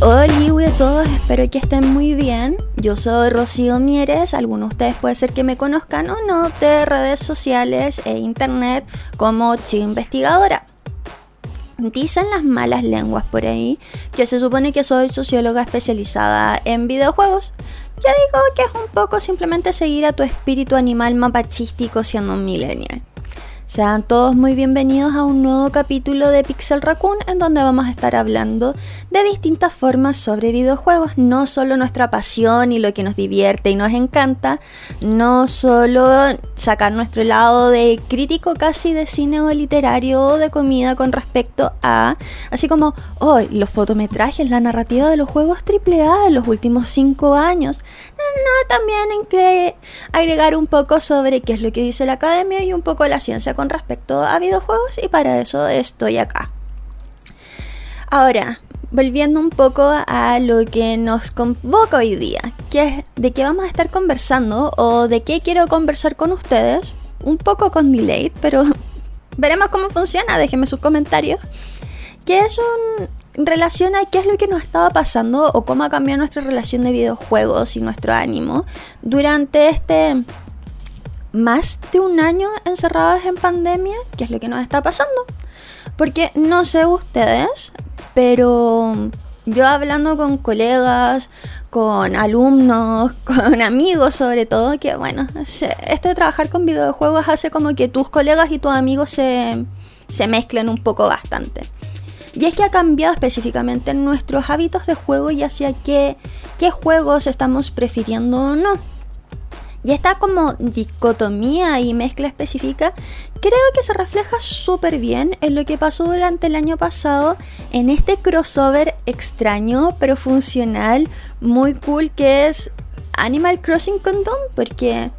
Hola a todos, espero que estén muy bien. Yo soy Rocío Mieres, algunos de ustedes puede ser que me conozcan o no de redes sociales e internet como Chi Investigadora. Dicen las malas lenguas por ahí que se supone que soy socióloga especializada en videojuegos. Yo digo que es un poco simplemente seguir a tu espíritu animal mapachístico siendo un millennial. Sean todos muy bienvenidos a un nuevo capítulo de Pixel Raccoon en donde vamos a estar hablando de distintas formas sobre videojuegos, no solo nuestra pasión y lo que nos divierte y nos encanta, no solo sacar nuestro lado de crítico casi de cine o literario o de comida con respecto a, así como, oh, los fotometrajes, la narrativa de los juegos AAA de los últimos cinco años, no, también agregar un poco sobre qué es lo que dice la academia y un poco la ciencia con respecto a videojuegos y para eso estoy acá. Ahora, volviendo un poco a lo que nos convoca hoy día, que es de qué vamos a estar conversando o de qué quiero conversar con ustedes, un poco con delay, pero veremos cómo funciona, déjenme sus comentarios, que es un relación a qué es lo que nos estaba pasando o cómo ha cambiado nuestra relación de videojuegos y nuestro ánimo durante este más de un año encerrados en pandemia, qué es lo que nos está pasando. Porque no sé ustedes, pero yo hablando con colegas, con alumnos, con amigos sobre todo, que bueno, esto de trabajar con videojuegos hace como que tus colegas y tus amigos se, se mezclen un poco bastante. Y es que ha cambiado específicamente nuestros hábitos de juego y hacia qué, qué juegos estamos prefiriendo o no. Y esta como dicotomía y mezcla específica creo que se refleja súper bien en lo que pasó durante el año pasado en este crossover extraño pero funcional, muy cool que es Animal Crossing Condom porque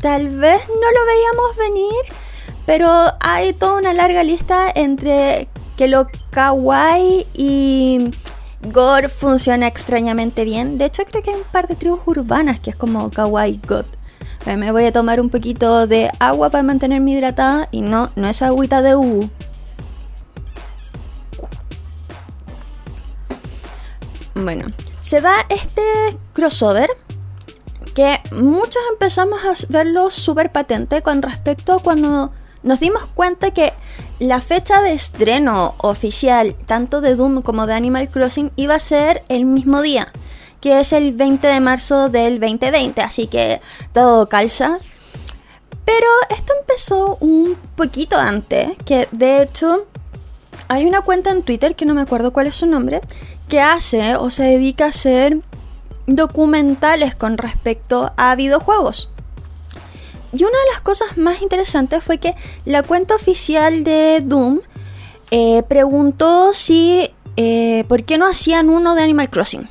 tal vez no lo veíamos venir, pero hay toda una larga lista entre que lo kawaii y gore funciona extrañamente bien. De hecho, creo que hay un par de tribus urbanas que es como kawaii god. Eh, me voy a tomar un poquito de agua para mantenerme hidratada y no, no es agüita de U. Bueno, se da este crossover que muchos empezamos a verlo súper patente con respecto a cuando nos dimos cuenta que la fecha de estreno oficial tanto de Doom como de Animal Crossing iba a ser el mismo día, que es el 20 de marzo del 2020, así que todo calza. Pero esto empezó un poquito antes, que de hecho hay una cuenta en Twitter que no me acuerdo cuál es su nombre, que hace o se dedica a hacer documentales con respecto a videojuegos. Y una de las cosas más interesantes fue que la cuenta oficial de Doom eh, preguntó si eh, por qué no hacían uno de Animal Crossing.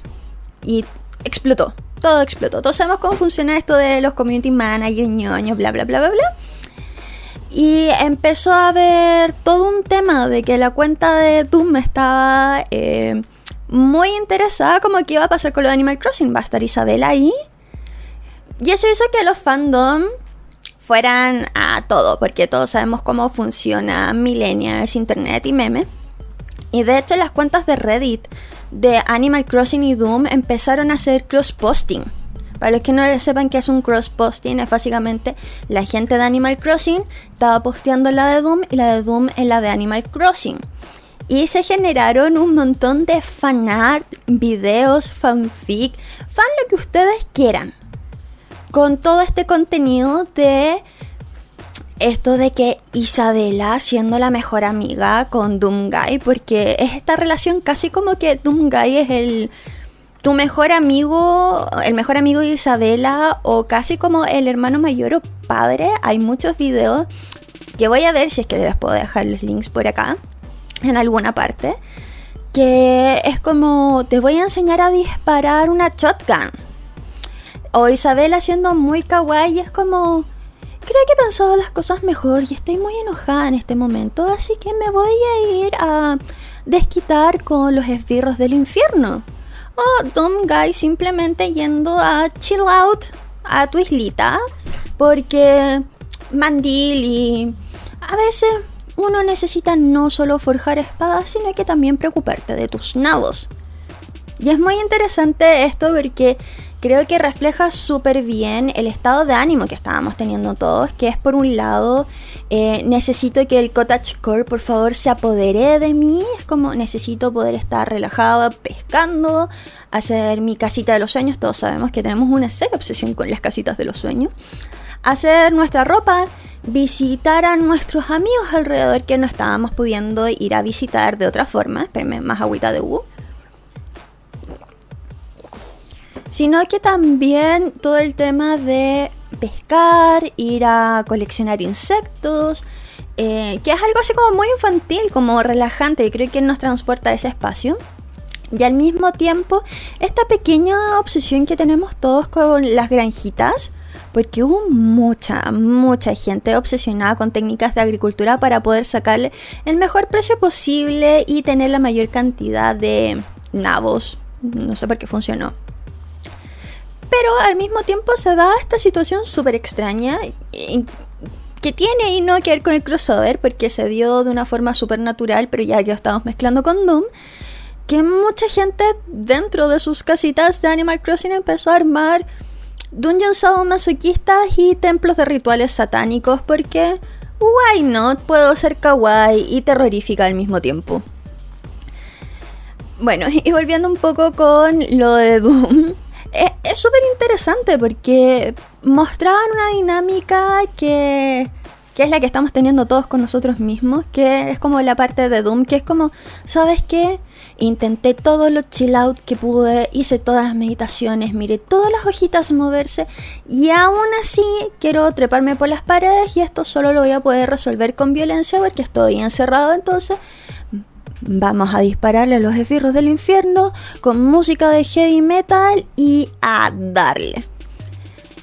Y explotó, todo explotó. Todos sabemos cómo funciona esto de los community managers, ñoños, bla, bla, bla, bla, bla. Y empezó a haber todo un tema de que la cuenta de Doom estaba eh, muy interesada como que iba a pasar con lo de Animal Crossing. Va a estar Isabel ahí. Y eso hizo que los fandom fueran a todo, porque todos sabemos cómo funciona Millennials, Internet y meme. Y de hecho las cuentas de Reddit de Animal Crossing y Doom empezaron a hacer cross-posting. Para los que no sepan qué es un cross-posting, es básicamente la gente de Animal Crossing estaba posteando la de Doom y la de Doom en la de Animal Crossing. Y se generaron un montón de fanart, videos, fanfic, fan lo que ustedes quieran con todo este contenido de esto de que Isabela siendo la mejor amiga con Doomguy, porque es esta relación casi como que Doomguy es el tu mejor amigo, el mejor amigo de Isabela o casi como el hermano mayor o padre. Hay muchos videos que voy a ver si es que les puedo dejar los links por acá, en alguna parte. Que es como, te voy a enseñar a disparar una shotgun. O Isabela siendo muy kawaii es como, creo que he pensado las cosas mejor y estoy muy enojada en este momento, así que me voy a ir a desquitar con los esbirros del infierno. O Dumb Guy simplemente yendo a chill out a tu islita porque mandil y a veces uno necesita no solo forjar espadas, sino que también preocuparte de tus nabos. Y es muy interesante esto porque creo que refleja súper bien el estado de ánimo que estábamos teniendo todos, que es por un lado, eh, necesito que el cottagecore por favor se apodere de mí, es como necesito poder estar relajado pescando, hacer mi casita de los sueños, todos sabemos que tenemos una seria obsesión con las casitas de los sueños, hacer nuestra ropa, visitar a nuestros amigos alrededor que no estábamos pudiendo ir a visitar de otra forma. Espérenme, más agüita de U. Sino que también todo el tema de pescar, ir a coleccionar insectos, eh, que es algo así como muy infantil, como relajante, y creo que nos transporta a ese espacio. Y al mismo tiempo, esta pequeña obsesión que tenemos todos con las granjitas, porque hubo mucha, mucha gente obsesionada con técnicas de agricultura para poder sacarle el mejor precio posible y tener la mayor cantidad de nabos. No sé por qué funcionó. Pero al mismo tiempo se da esta situación súper extraña que tiene y no que ver con el crossover porque se dio de una forma súper natural, pero ya que estamos mezclando con Doom que mucha gente dentro de sus casitas de Animal Crossing empezó a armar dungeons sadomasoquistas y templos de rituales satánicos porque why not puedo ser kawaii y terrorífica al mismo tiempo. Bueno, y volviendo un poco con lo de Doom, es súper interesante porque mostraban una dinámica que, que es la que estamos teniendo todos con nosotros mismos, que es como la parte de Doom, que es como, ¿sabes qué? Intenté todo lo chill out que pude, hice todas las meditaciones, miré todas las hojitas moverse y aún así quiero treparme por las paredes y esto solo lo voy a poder resolver con violencia porque estoy encerrado entonces. Vamos a dispararle a los esfirros del infierno con música de heavy metal y a darle.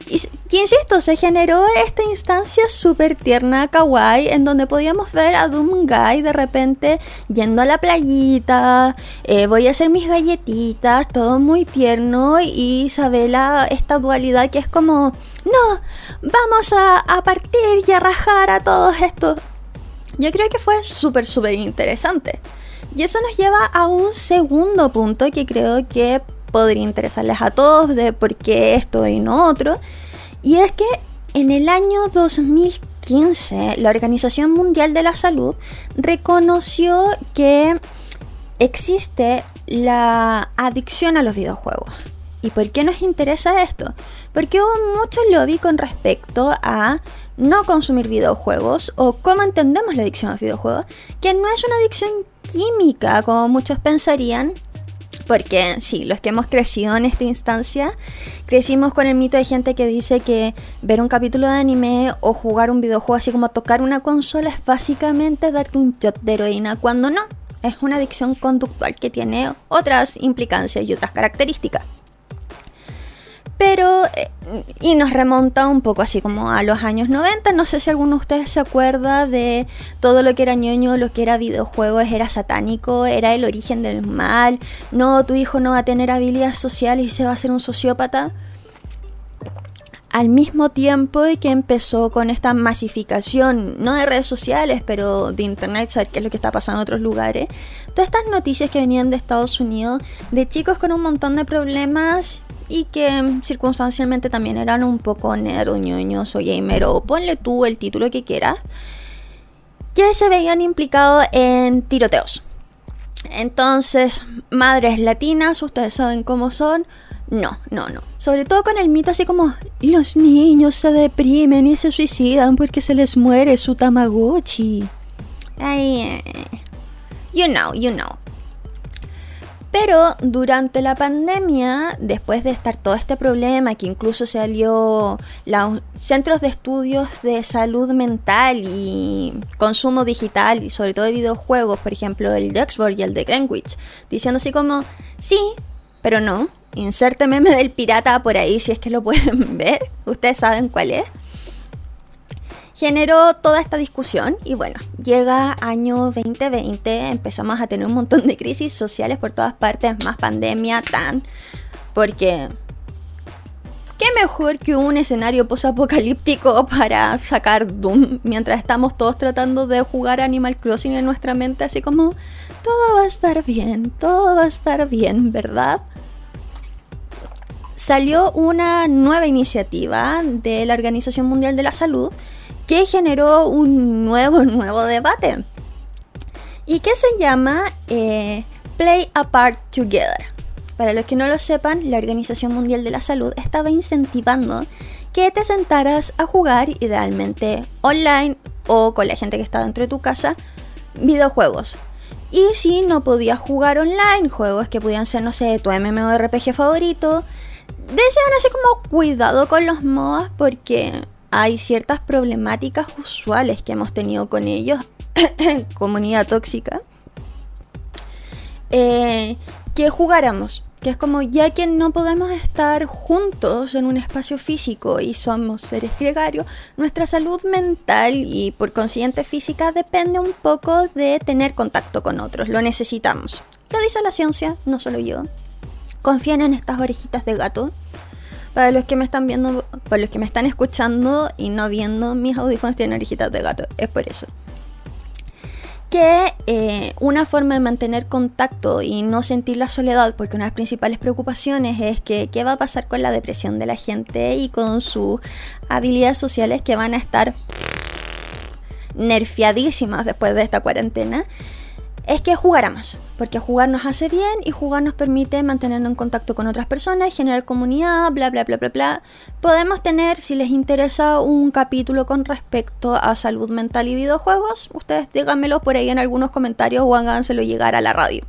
Y, insisto, se generó esta instancia súper tierna, kawaii, en donde podíamos ver a Doom Guy de repente yendo a la playita, eh, voy a hacer mis galletitas, todo muy tierno, y Isabela, esta dualidad que es como, no, vamos a, a partir y a rajar a todos estos. Yo creo que fue súper, súper interesante. Y eso nos lleva a un segundo punto que creo que podría interesarles a todos de por qué esto y no otro. Y es que en el año 2015 la Organización Mundial de la Salud reconoció que existe la adicción a los videojuegos. ¿Y por qué nos interesa esto? Porque hubo mucho lobby con respecto a no consumir videojuegos o cómo entendemos la adicción a los videojuegos, que no es una adicción química como muchos pensarían, porque sí, los que hemos crecido en esta instancia, crecimos con el mito de gente que dice que ver un capítulo de anime o jugar un videojuego así como tocar una consola es básicamente darte un shot de heroína, cuando no, es una adicción conductual que tiene otras implicancias y otras características. Pero, eh, y nos remonta un poco así como a los años 90. No sé si alguno de ustedes se acuerda de todo lo que era ñoño, lo que era videojuegos, era satánico, era el origen del mal. No, tu hijo no va a tener habilidades sociales y se va a hacer un sociópata. Al mismo tiempo que empezó con esta masificación, no de redes sociales, pero de internet, saber qué es lo que está pasando en otros lugares, todas estas noticias que venían de Estados Unidos, de chicos con un montón de problemas y que circunstancialmente también eran un poco nerd o gamer o ponle tú el título que quieras, que se veían implicados en tiroteos. Entonces, madres latinas, ustedes saben cómo son. No, no, no. Sobre todo con el mito así como los niños se deprimen y se suicidan porque se les muere su Tamagotchi. Ay, eh, you know, you know. Pero durante la pandemia, después de estar todo este problema, que incluso salió los centros de estudios de salud mental y consumo digital, y sobre todo de videojuegos, por ejemplo el de Oxford y el de Greenwich, diciendo así como, sí, pero no, inserte meme del pirata por ahí si es que lo pueden ver, ustedes saben cuál es generó toda esta discusión y bueno, llega año 2020, empezamos a tener un montón de crisis sociales por todas partes, más pandemia, tan, porque qué mejor que un escenario posapocalíptico para sacar Doom mientras estamos todos tratando de jugar Animal Crossing en nuestra mente, así como todo va a estar bien, todo va a estar bien, ¿verdad? Salió una nueva iniciativa de la Organización Mundial de la Salud que generó un nuevo, nuevo debate y que se llama eh, Play Apart Together. Para los que no lo sepan, la Organización Mundial de la Salud estaba incentivando que te sentaras a jugar, idealmente online o con la gente que está dentro de tu casa, videojuegos. Y si no podías jugar online, juegos que podían ser, no sé, tu MMORPG favorito, decían así como cuidado con los MOAs porque hay ciertas problemáticas usuales que hemos tenido con ellos, comunidad tóxica, eh, que jugáramos. Que es como ya que no podemos estar juntos en un espacio físico y somos seres gregarios, nuestra salud mental y por consiguiente física depende un poco de tener contacto con otros. Lo necesitamos. Lo dice la ciencia, no solo yo. Confían en estas orejitas de gato. Para los que me están viendo, para los que me están escuchando y no viendo, mis audífonos tienen orejitas de gato. Es por eso. Que eh, una forma de mantener contacto y no sentir la soledad, porque una de las principales preocupaciones es que qué va a pasar con la depresión de la gente y con sus habilidades sociales que van a estar nerfiadísimas después de esta cuarentena es que jugáramos, porque jugar nos hace bien y jugar nos permite mantenernos en contacto con otras personas, generar comunidad, bla, bla, bla, bla, bla. Podemos tener, si les interesa, un capítulo con respecto a salud mental y videojuegos. Ustedes díganmelo por ahí en algunos comentarios o háganselo llegar a la radio.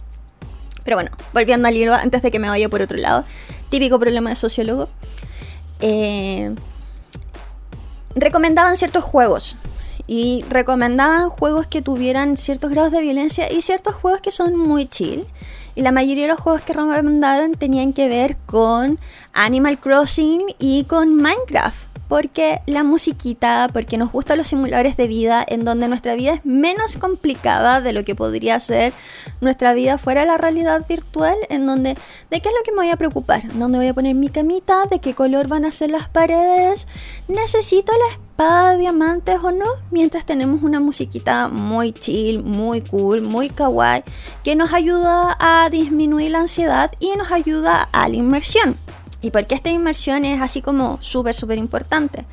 Pero bueno, volviendo al libro, antes de que me vaya por otro lado, típico problema de sociólogo. Eh, recomendaban ciertos juegos y recomendaban juegos que tuvieran ciertos grados de violencia y ciertos juegos que son muy chill. Y la mayoría de los juegos que recomendaron tenían que ver con Animal Crossing y con Minecraft porque la musiquita, porque nos gustan los simuladores de vida en donde nuestra vida es menos complicada de lo que podría ser nuestra vida fuera de la realidad virtual, en donde de qué es lo que me voy a preocupar, dónde voy a poner mi camita, de qué color van a ser las paredes, necesito la espada diamantes o no, mientras tenemos una musiquita muy chill, muy cool, muy kawaii, que nos ayuda a disminuir la ansiedad y nos ayuda a la inmersión. ¿Y por qué esta inmersión es así como súper, súper importante?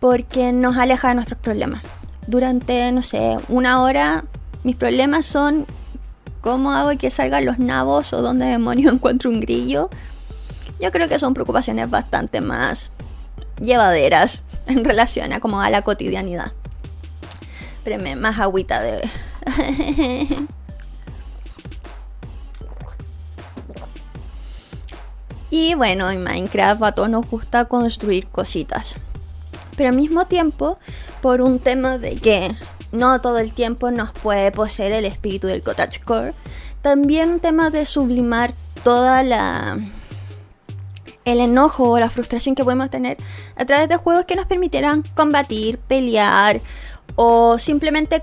Porque nos aleja de nuestros problemas. Durante, no sé, una hora, mis problemas son cómo hago que salgan los nabos o dónde demonios encuentro un grillo. Yo creo que son preocupaciones bastante más llevaderas en relación a como a la cotidianidad. Espérenme, más agüita de... Y bueno, en Minecraft a todos nos gusta construir cositas. Pero al mismo tiempo, por un tema de que no todo el tiempo nos puede poseer el espíritu del cottagecore, también un tema de sublimar toda la el enojo o la frustración que podemos tener a través de juegos que nos permitieran combatir, pelear o simplemente,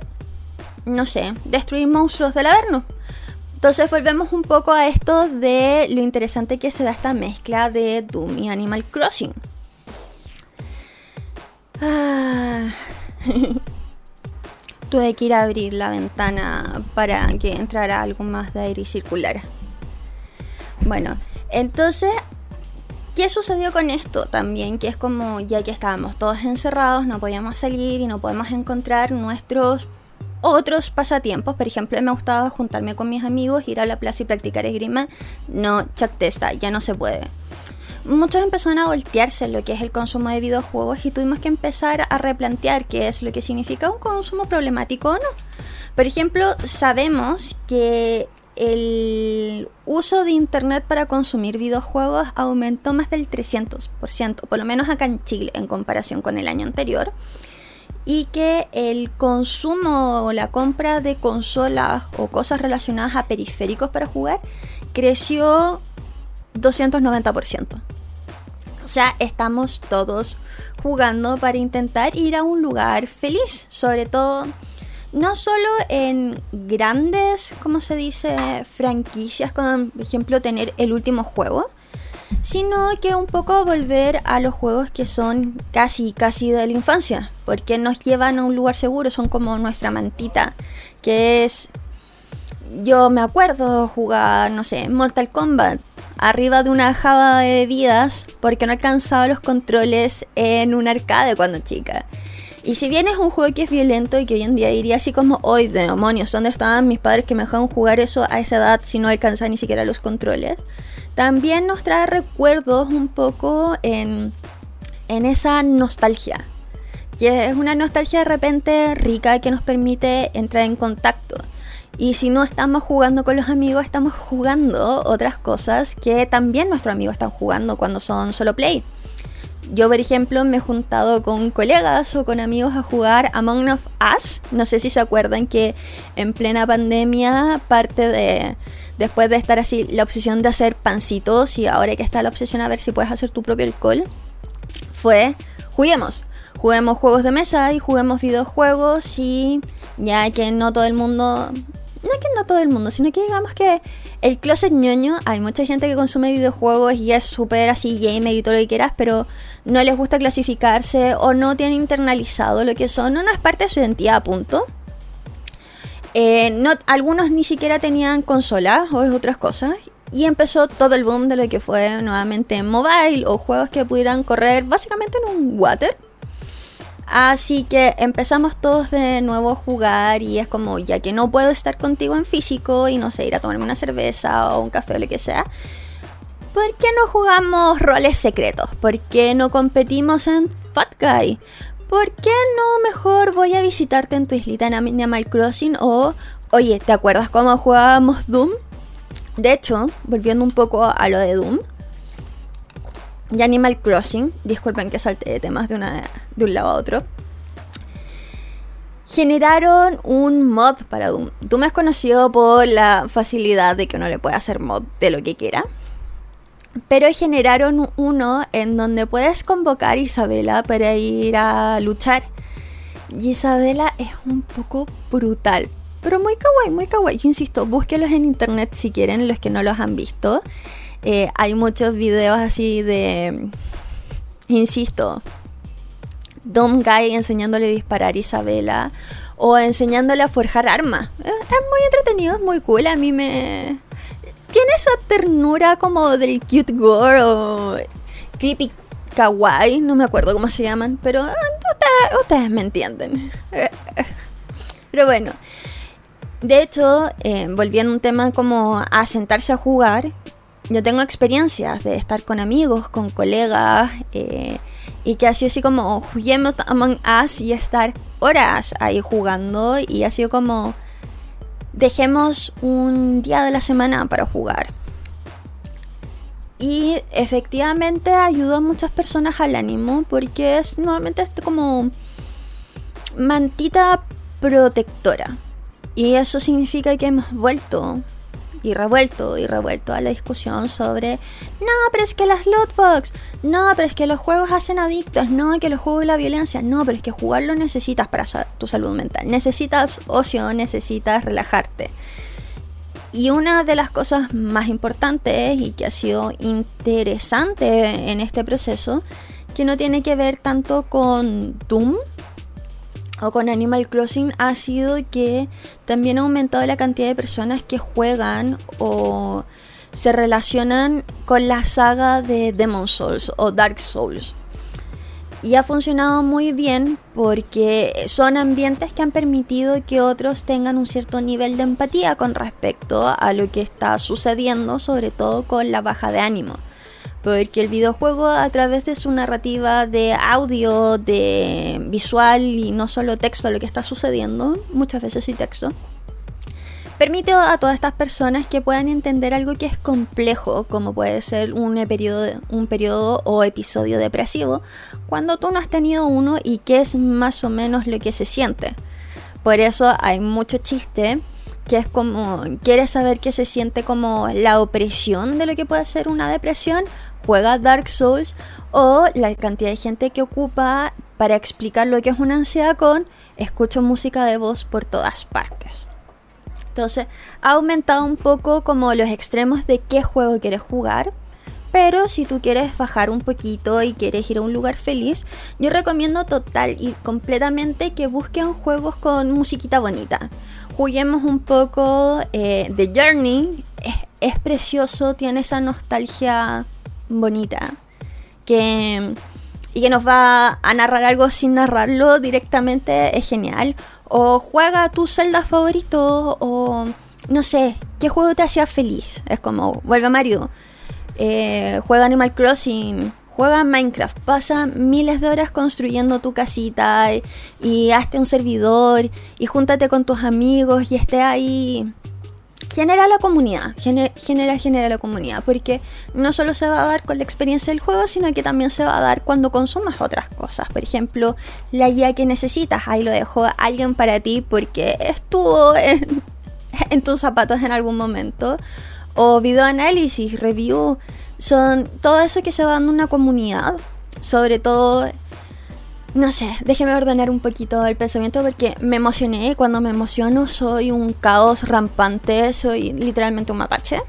no sé, destruir monstruos del Averno. Entonces volvemos un poco a esto de lo interesante que se da esta mezcla de Doom y Animal Crossing. Ah. Tuve que ir a abrir la ventana para que entrara algo más de aire y circulara. Bueno, entonces, ¿qué sucedió con esto también? Que es como ya que estábamos todos encerrados, no podíamos salir y no podemos encontrar nuestros otros pasatiempos, por ejemplo, me gustaba juntarme con mis amigos, ir a la plaza y practicar esgrima. No, testa, ya no se puede. Muchos empezaron a voltearse lo que es el consumo de videojuegos y tuvimos que empezar a replantear qué es lo que significa un consumo problemático o no. Por ejemplo, sabemos que el uso de Internet para consumir videojuegos aumentó más del 300%, por lo menos acá en Chile, en comparación con el año anterior. Y que el consumo o la compra de consolas o cosas relacionadas a periféricos para jugar creció 290%. O sea, estamos todos jugando para intentar ir a un lugar feliz, sobre todo no solo en grandes, como se dice, franquicias, como por ejemplo tener el último juego, sino que un poco volver a los juegos que son casi, casi de la infancia, porque nos llevan a un lugar seguro, son como nuestra mantita, que es... Yo me acuerdo jugar, no sé, Mortal Kombat arriba de una java de vidas porque no alcanzaba los controles en un arcade cuando chica. Y si bien es un juego que es violento y que hoy en día diría así como, hoy demonios, ¿dónde estaban mis padres que me dejaron jugar eso a esa edad si no alcanzaba ni siquiera los controles? También nos trae recuerdos un poco en, en esa nostalgia. Que es una nostalgia de repente rica que nos permite entrar en contacto. Y si no estamos jugando con los amigos, estamos jugando otras cosas que también nuestros amigos están jugando cuando son solo play. Yo, por ejemplo, me he juntado con colegas o con amigos a jugar Among Us. No sé si se acuerdan que en plena pandemia, parte de. Después de estar así, la obsesión de hacer pancitos y ahora que está la obsesión a ver si puedes hacer tu propio alcohol, fue juguemos. Juguemos juegos de mesa y juguemos videojuegos y ya que no todo el mundo no es que no todo el mundo, sino que digamos que el closet ñoño, hay mucha gente que consume videojuegos y es súper así gamer y todo lo que quieras, pero no les gusta clasificarse o no tienen internalizado lo que son, no, es parte de su identidad, punto. Eh, no, algunos ni siquiera tenían consola o otras cosas. Y empezó todo el boom de lo que fue nuevamente mobile o juegos que pudieran correr básicamente en un water Así que empezamos todos de nuevo a jugar y es como, ya que no puedo estar contigo en físico y no sé, ir a tomarme una cerveza o un café o lo que sea, ¿por qué no jugamos roles secretos? ¿Por qué no competimos en Fat Guy? ¿Por qué no mejor voy a visitarte en tu islita en Animal Crossing? O, oye, ¿te acuerdas cómo jugábamos Doom? De hecho, volviendo un poco a lo de Doom, y Animal Crossing, disculpen que salte de temas de, una, de un lado a otro, generaron un mod para Doom. Doom es conocido por la facilidad de que uno le puede hacer mod de lo que quiera. Pero generaron uno en donde puedes convocar a Isabela para ir a luchar. Y Isabela es un poco brutal. Pero muy kawaii, muy kawaii. Yo insisto, búsquelos en internet si quieren, los que no los han visto. Eh, hay muchos videos así de, insisto, Dom Guy enseñándole a disparar a Isabela o enseñándole a forjar armas. Eh, es muy entretenido, es muy cool. A mí me. Tiene esa ternura como del cute gore o creepy kawaii, no me acuerdo cómo se llaman, pero ah, ustedes, me entienden. Pero bueno, de hecho, eh, volviendo a un tema como a sentarse a jugar, yo tengo experiencias de estar con amigos, con colegas, eh, y que ha sido así como juguemos Among Us y estar horas ahí jugando, y ha sido como dejemos un día de la semana para jugar. Y efectivamente ayudó a muchas personas al ánimo porque es nuevamente este como mantita protectora. Y eso significa que hemos vuelto y revuelto y revuelto a la discusión sobre no, pero es que las lootbox, no, pero es que los juegos hacen adictos, no, que los juegos y la violencia, no, pero es que jugarlo necesitas para tu salud mental, necesitas ocio, necesitas relajarte. Y una de las cosas más importantes y que ha sido interesante en este proceso, que no tiene que ver tanto con Doom, o con Animal Crossing ha sido que también ha aumentado la cantidad de personas que juegan o se relacionan con la saga de Demon Souls o Dark Souls. Y ha funcionado muy bien porque son ambientes que han permitido que otros tengan un cierto nivel de empatía con respecto a lo que está sucediendo, sobre todo con la baja de ánimo porque el videojuego a través de su narrativa de audio, de visual y no solo texto lo que está sucediendo, muchas veces sí texto, permite a todas estas personas que puedan entender algo que es complejo, como puede ser un periodo, un periodo o episodio depresivo, cuando tú no has tenido uno y qué es más o menos lo que se siente. Por eso hay mucho chiste que es como, ¿quieres saber qué se siente como la opresión de lo que puede ser una depresión? Juega Dark Souls o la cantidad de gente que ocupa para explicar lo que es una ansiedad con escucho música de voz por todas partes. Entonces ha aumentado un poco como los extremos de qué juego quieres jugar. Pero si tú quieres bajar un poquito y quieres ir a un lugar feliz, yo recomiendo total y completamente que busquen juegos con musiquita bonita. Juguemos un poco eh, The Journey, es, precioso, tiene esa nostalgia bonita que, y que nos va a narrar algo sin narrarlo directamente, es genial. O juega tu Zelda favorito o no sé, ¿qué juego te hacía feliz? Es como, vuelve a Mario eh, juega Animal Crossing, juega Minecraft, pasa miles de horas construyendo tu casita y, hazte un servidor y júntate con tus amigos y esté ahí. Genera la comunidad, genera, genera la comunidad, porque no solo se va a dar con la experiencia del juego, sino que también se va a dar cuando consumas otras cosas. Por ejemplo, la guía que necesitas, ahí lo dejó alguien para ti porque estuvo en, tus zapatos en algún momento o video análisis, review, son todo eso que se va dando una comunidad, sobre todo, no sé, déjeme ordenar un poquito el pensamiento porque me emocioné, cuando me emociono soy un caos rampante, soy literalmente un mapache.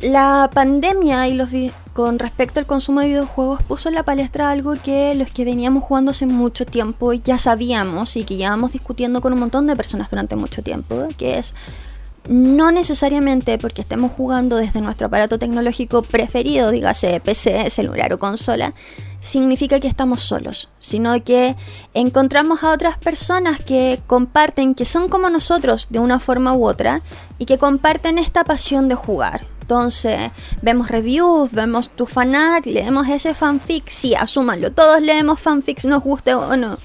La pandemia y los con respecto al consumo de videojuegos puso en la palestra algo que los que veníamos jugando hace mucho tiempo ya sabíamos y que llevábamos discutiendo con un montón de personas durante mucho tiempo, que es no necesariamente porque estemos jugando desde nuestro aparato tecnológico preferido, dígase PC, celular o consola, significa que estamos solos, sino que encontramos a otras personas que comparten, que son como nosotros de una forma u otra, y que comparten esta pasión de jugar. Entonces, vemos reviews, vemos tu fanart, leemos ese fanfic, sí, asúmanlo, todos leemos fanfics, nos guste o no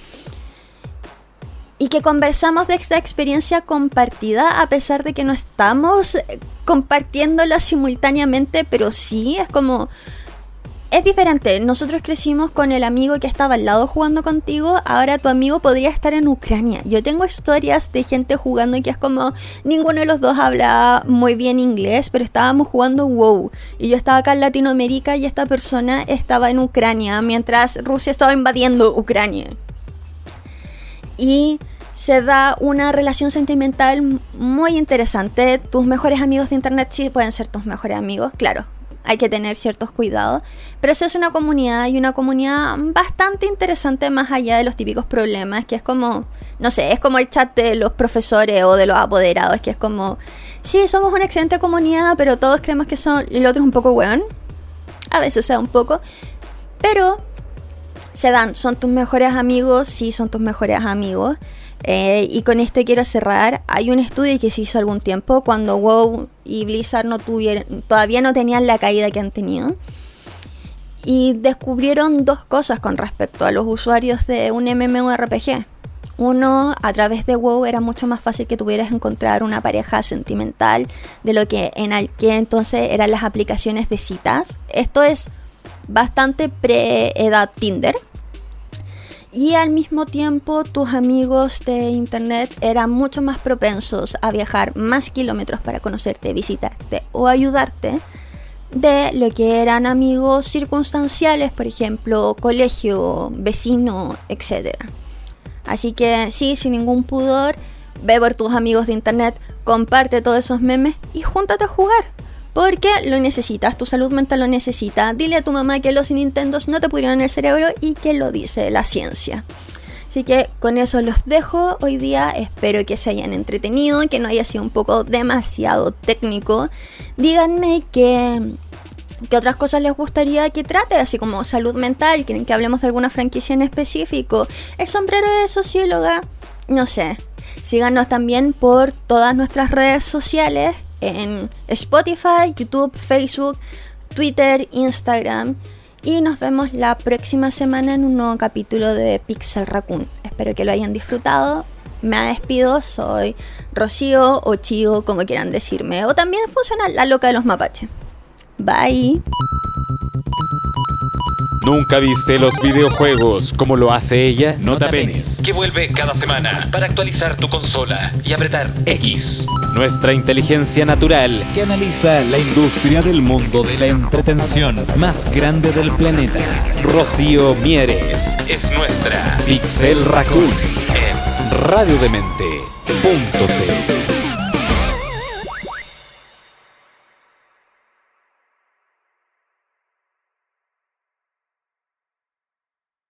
y que conversamos de esta experiencia compartida a pesar de que no estamos compartiéndola simultáneamente, pero sí es como... Es diferente, nosotros crecimos con el amigo que estaba al lado jugando contigo, ahora tu amigo podría estar en Ucrania. Yo tengo historias de gente jugando y que es como ninguno de los dos habla muy bien inglés, pero estábamos jugando WoW y yo estaba acá en Latinoamérica y esta persona estaba en Ucrania mientras Rusia estaba invadiendo Ucrania. Y se da una relación sentimental muy interesante. Tus mejores amigos de internet sí pueden ser tus mejores amigos, claro. Hay que tener ciertos cuidados, pero eso es una comunidad y una comunidad bastante interesante más allá de los típicos problemas, que es como, no sé, es como el chat de los profesores o de los apoderados, que es como, sí, somos una excelente comunidad, pero todos creemos que son, el otro es un poco weón. A veces se da un poco, pero se dan, son tus mejores amigos, sí, son tus mejores amigos. Eh, y con esto quiero cerrar. Hay un estudio que se hizo algún tiempo cuando WoW y Blizzard no tuvieron, todavía no tenían la caída que han tenido. Y descubrieron dos cosas con respecto a los usuarios de un MMORPG. Uno, a través de WoW era mucho más fácil que tuvieras encontrar una pareja sentimental de lo que en aquel entonces eran las aplicaciones de citas. Esto es bastante pre-edad Tinder y al mismo tiempo tus amigos de internet eran mucho más propensos a viajar más kilómetros para conocerte, visitarte o ayudarte de lo que eran amigos circunstanciales, por ejemplo, colegio, vecino, etc. Así que sí, sin ningún pudor, ve por tus amigos de internet, comparte todos esos memes y júntate a jugar. Porque lo necesitas, tu salud mental lo necesita. Dile a tu mamá que los Nintendos no te pudieron el cerebro y que lo dice la ciencia. Así que con eso los dejo hoy día. Espero que se hayan entretenido, que no haya sido un poco demasiado técnico. Díganme qué, qué otras cosas les gustaría que trate, así como salud mental. Quieren que hablemos de alguna franquicia en específico. El sombrero de socióloga, no sé. Síganos también por todas nuestras redes sociales en Spotify, YouTube, Facebook, Twitter, Instagram. Y nos vemos la próxima semana en un nuevo capítulo de Pixel Raccoon. Espero que lo hayan disfrutado. me despido, soy Rocío o Chío, como quieran decirme. O también funciona la loca de los mapaches. Bye. ¿Nunca viste los videojuegos como lo hace ella? No te apenes. Que vuelve cada semana para actualizar tu consola y apretar X. Nuestra inteligencia natural que analiza la industria del mundo de la entretención más grande del planeta. Rocío Mieres. es nuestra Pixel Raccoon. en Radiodemente.cl